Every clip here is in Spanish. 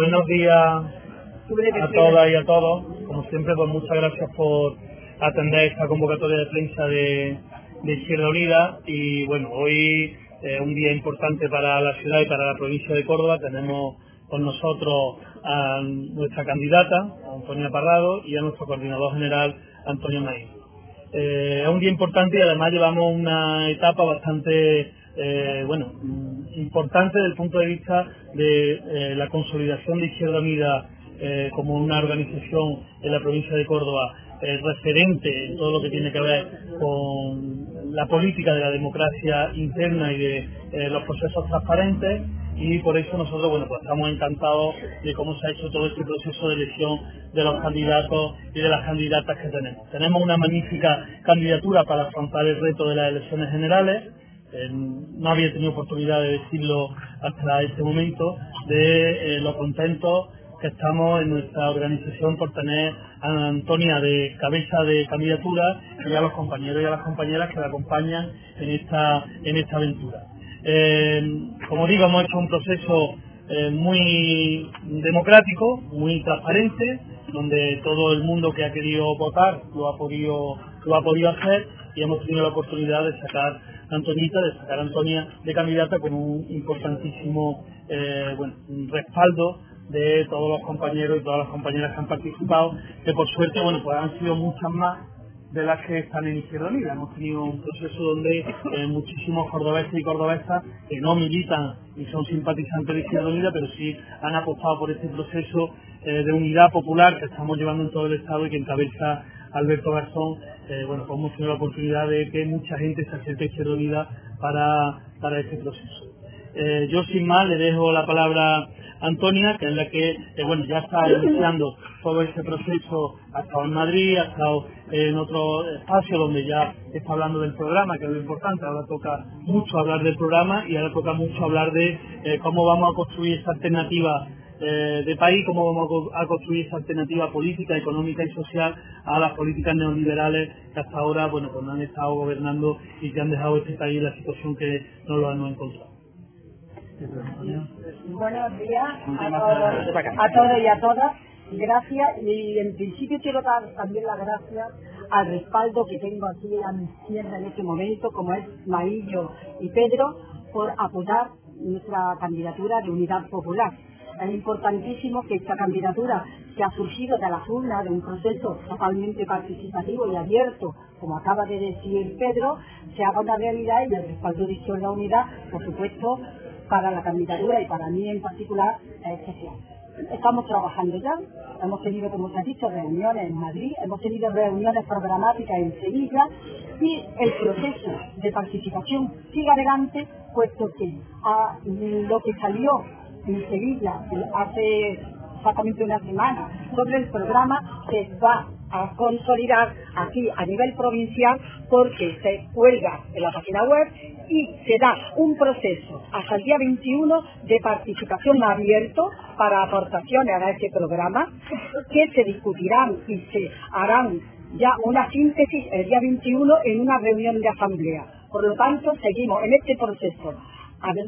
Buenos días a todas y a todos. Como siempre, pues muchas gracias por atender esta convocatoria de prensa de, de Izquierda Unida. Y bueno, hoy es un día importante para la ciudad y para la provincia de Córdoba. Tenemos con nosotros a nuestra candidata, Antonia Parrado, y a nuestro coordinador general, Antonio Maíz. Eh, es un día importante y además llevamos una etapa bastante eh, bueno, importante desde el punto de vista de eh, la consolidación de Izquierda Unida eh, como una organización en la provincia de Córdoba referente en todo lo que tiene que ver con la política de la democracia interna y de los procesos transparentes y por eso nosotros bueno pues estamos encantados de cómo se ha hecho todo este proceso de elección de los candidatos y de las candidatas que tenemos. Tenemos una magnífica candidatura para afrontar el reto de las elecciones generales eh, no había tenido oportunidad de decirlo hasta este momento, de eh, lo contentos que estamos en nuestra organización por tener a Antonia de cabeza de candidatura y a los compañeros y a las compañeras que la acompañan en esta, en esta aventura. Eh, como digo, hemos hecho un proceso muy democrático, muy transparente, donde todo el mundo que ha querido votar lo ha podido, lo ha podido hacer y hemos tenido la oportunidad de sacar Antonita, de sacar a Antonia de candidata con un importantísimo eh, respaldo de todos los compañeros y todas las compañeras que han participado, que por suerte bueno pues han sido muchas más de las que están en Izquierda Unida. Hemos tenido un proceso donde eh, muchísimos cordobeses y cordobesas que no militan y son simpatizantes de Izquierda Unida, pero sí han apostado por este proceso eh, de unidad popular que estamos llevando en todo el Estado y que encabeza Alberto Garzón, eh, bueno, pues hemos tenido la oportunidad de que mucha gente se acerque a Izquierda Unida para, para este proceso. Eh, yo sin más le dejo la palabra a Antonia, que es la que eh, bueno ya está iniciando todo ese proceso, ha estado en Madrid, ha estado en otro espacio donde ya está hablando del programa, que es lo importante, ahora toca mucho hablar del programa y ahora toca mucho hablar de cómo vamos a construir esta alternativa eh, de país, cómo vamos a construir esa alternativa política, económica y social a las políticas neoliberales que hasta ahora bueno pues no han estado gobernando y que han dejado este país en la situación que no lo hemos encontrado. Buenos días a todos, y a todas. Gracias y en principio quiero dar también las gracias al respaldo que tengo aquí a mi izquierda en este momento, como es Maillo y Pedro, por apoyar nuestra candidatura de Unidad Popular es importantísimo que esta candidatura que ha surgido de la urnas, de un proceso totalmente participativo y abierto, como acaba de decir Pedro, se haga una realidad y el respaldo de Izquierda Unidad, por supuesto, para la candidatura y para mí en particular es especial. Estamos trabajando ya, hemos tenido, como se ha dicho, reuniones en Madrid, hemos tenido reuniones programáticas en Sevilla y el proceso de participación sigue adelante, puesto que a lo que salió en Sevilla hace exactamente una semana sobre el programa se va a consolidar aquí a nivel provincial porque se cuelga en la página web y se da un proceso hasta el día 21 de participación abierto para aportaciones a este programa que se discutirán y se harán ya una síntesis el día 21 en una reunión de asamblea. Por lo tanto, seguimos en este proceso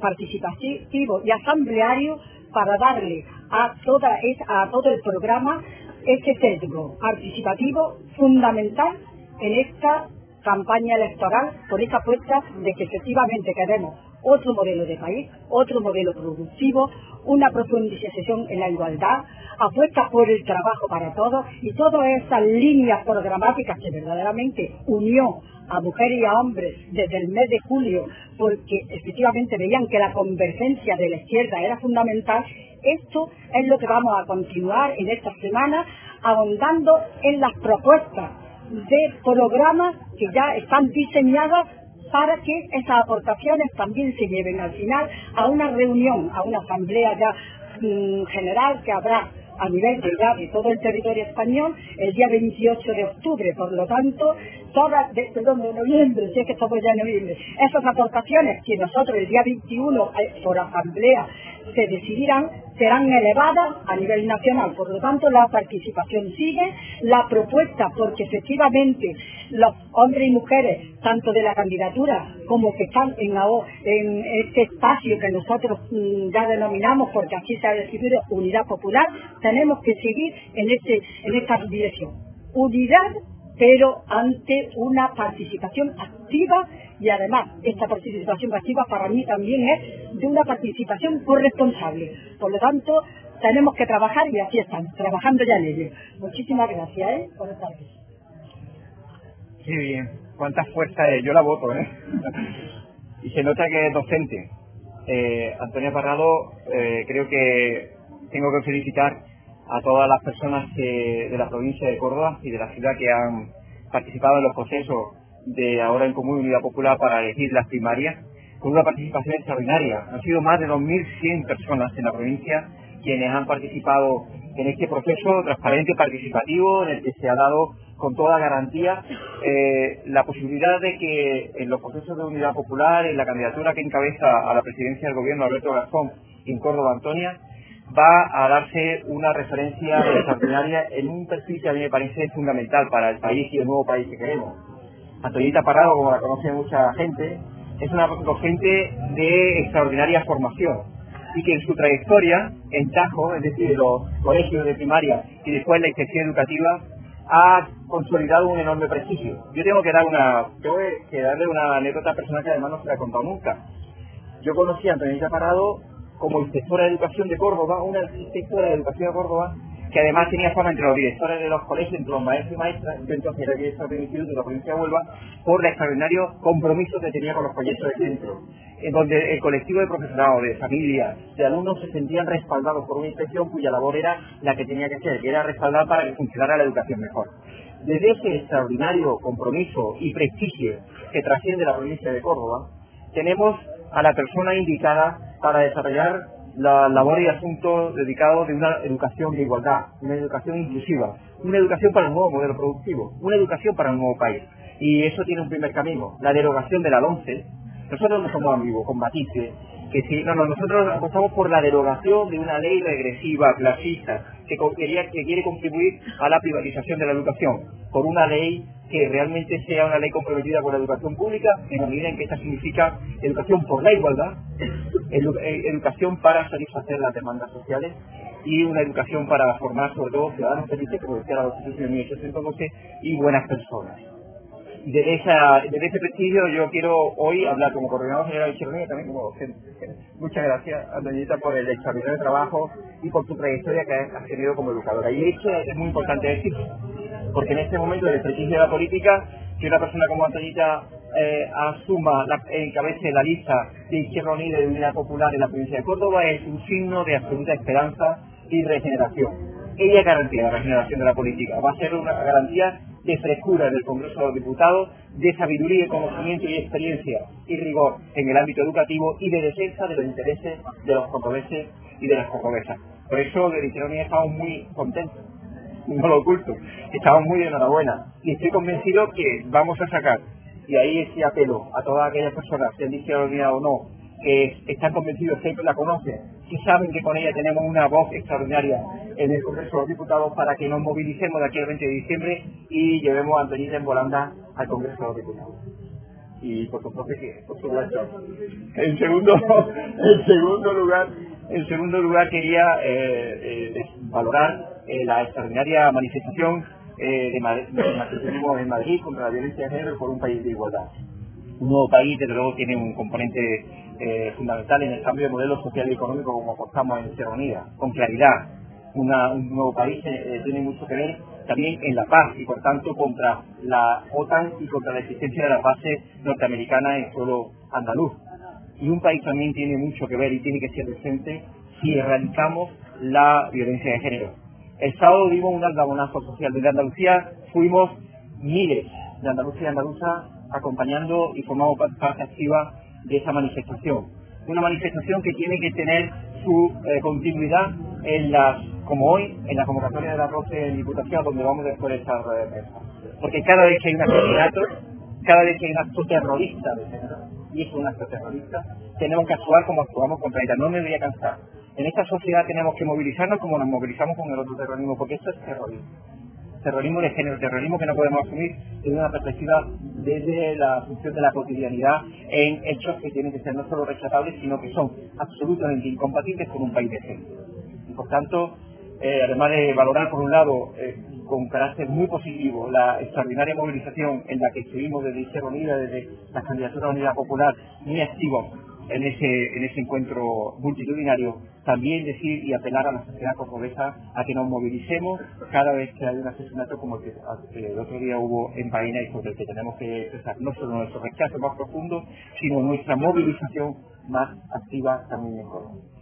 participativo y asambleario para darle a, toda, a todo el programa este sesgo participativo fundamental en esta campaña electoral por esta apuesta de que efectivamente queremos otro modelo de país, otro modelo productivo, una profundización en la igualdad, apuesta por el trabajo para todos y todas esas líneas programáticas que verdaderamente unió a mujeres y a hombres desde el mes de julio porque efectivamente veían que la convergencia de la izquierda era fundamental, esto es lo que vamos a continuar en esta semana ahondando en las propuestas de programas que ya están diseñadas para que esas aportaciones también se lleven al final a una reunión, a una asamblea ya mm, general que habrá a nivel de, todo el territorio español el día 28 de octubre. Por lo tanto, todas, de, perdón, de noviembre, si es que estamos ya noviembre, esas aportaciones que nosotros el día 21 eh, por asamblea se decidirán, serán elevadas a nivel nacional. Por lo tanto, la participación sigue, la propuesta, porque efectivamente los hombres y mujeres, tanto de la candidatura como que están en, este espacio que nosotros mm, ya denominamos, porque aquí se ha decidido unidad popular, tenemos que seguir en, este, en esta dirección. Unidad pero ante una participación activa y además esta participación activa para mí también es de una participación corresponsable. Por lo tanto, tenemos que trabajar y así están, trabajando ya en ello. Muchísimas gracias ¿eh? estar aquí. Sí, bien. Cuánta fuerza es. Yo la voto, ¿eh? y se nota que es docente. Eh, Antonia Parrado, eh, creo que tengo que felicitar a todas las personas de la provincia de Córdoba y de la ciudad que han participado en los procesos de ahora en Común Unidad Popular para elegir las primarias, con una participación extraordinaria. Han sido más de 2.100 personas en la provincia quienes han participado en este proceso transparente participativo en el que se ha dado con toda garantía eh, la posibilidad de que en los procesos de unidad popular, en la candidatura que encabeza a la presidencia del gobierno Alberto Garzón en Córdoba Antonia, va a darse una referencia extraordinaria en un perfil que a mí me parece fundamental para el país y el nuevo país que queremos. Antonita Parado, como la conoce mucha gente, es una docente de extraordinaria formación y que en su trayectoria en Tajo, es decir, en los colegios de primaria y después la inspección educativa, ha consolidado un enorme prestigio. Yo tengo que dar una, tengo que darle una anécdota personal que además no se la he contado nunca. Yo conocí a Antonita Parado como inspectora de educación de Córdoba, una inspectora de educación de Córdoba que además tenía fama entre los directores de los colegios, entre los maestros y maestras, yo entonces era director del instituto de la provincia de Huelva, por el extraordinario compromiso que tenía con los proyectos de centro, en donde el colectivo de profesorado, de familias, de alumnos se sentían respaldados por una inspección cuya labor era la que tenía que ser, que era respaldar para que funcionara la educación mejor. Desde ese extraordinario compromiso y prestigio que trasciende la provincia de Córdoba, tenemos a la persona indicada para desarrollar la labor y asuntos dedicados de una educación de igualdad, una educación inclusiva, una educación para un nuevo modelo productivo, una educación para un nuevo país. Y eso tiene un primer camino, la derogación de la 11. Nosotros no somos ambiguos, con que si, no, no, nosotros apostamos por la derogación de una ley regresiva, clasista, que, que quiere contribuir a la privatización de la educación, por una ley que realmente sea una ley comprometida con la educación pública, en la medida en que esta significa educación por la igualdad, eh, educación para satisfacer las demandas sociales y una educación para formar sobre todo ciudadanos felices, como decía la Constitución de 1812, y buenas personas. Desde, esa, desde ese prestigio yo quiero hoy hablar como coordinador general de Chirronía también como docente. Muchas gracias, Antonita, por el extraordinario trabajo y por tu trayectoria que has tenido como educadora. Y eso es muy importante decir, porque en este momento del prestigio de la política, que una persona como Antonita eh, asuma, la, encabece la lista de Izquierda Unida de Unidad Popular en la provincia de Córdoba es un signo de absoluta esperanza y regeneración. Ella garantía la regeneración de la política, va a ser una garantía de frescura del Congreso de los Diputados, de sabiduría, conocimiento y experiencia y rigor en el ámbito educativo y de defensa de los intereses de los cordobeses y de las cordobesas. Por eso, de Unida estamos muy contentos no lo oculto. Estamos muy enhorabuena y estoy convencido que vamos a sacar, y ahí ese apelo a todas aquellas personas, han dicho o no, que están convencidos, que la conocen, que saben que con ella tenemos una voz extraordinaria en el Congreso de los Diputados para que nos movilicemos de aquí al 20 de diciembre y llevemos a Antonita en volanda al Congreso de los Diputados. Y por supuesto que, por supuesto, en segundo, lugar, en segundo lugar quería eh, eh, valorar eh, la extraordinaria manifestación eh, de, Madrid, en Madrid contra la violencia de género por un país de igualdad. Un nuevo país, desde luego, tiene un componente eh, fundamental en el cambio de modelo social y económico como apostamos en Sierra Unida, con claridad. un nuevo país tiene mucho que ver también en la paz y por tanto contra la OTAN y contra la existencia de la base norteamericana en suelo andaluz. Y un país también tiene mucho que ver y tiene que ser decente si erradicamos la violencia de género el sábado dimos un aldabonazo social. Desde Andalucía fuimos miles de Andalucía y andaluza acompañando y formamos parte activa de esa manifestación. Una manifestación que tiene que tener su eh, continuidad en las, como hoy, en la convocatoria de la 12 de Diputación, donde vamos después de esa rueda de Porque cada vez que hay un asesinato, cada vez que hay un acto terrorista, y es un acto terrorista, tenemos que actuar como actuamos contra ella. No me voy a cansar En esta sociedad tenemos que movilizarnos como nos movilizamos con el otro terrorismo, porque esto es terrorismo. Terrorismo de género, terrorismo que no podemos asumir desde una perspectiva desde la función de la cotidianidad en hechos que tienen que ser no solo rechazables, sino que son absolutamente incompatibles con un país decente. Y por tanto, eh, además de valorar por un lado eh, con carácter muy positivo la extraordinaria movilización en la que estuvimos desde Izquierda Unida, desde la candidatura de Unidad Popular, muy activos en ese, en ese encuentro multitudinario, también decir y apelar a la sociedad cordobesa a que nos movilicemos cada vez que hay un asesinato como el que el otro día hubo en Baena y sobre el que tenemos que expresar no solo nuestro rechazo más profundo, sino nuestra movilización más activa también en Colombia.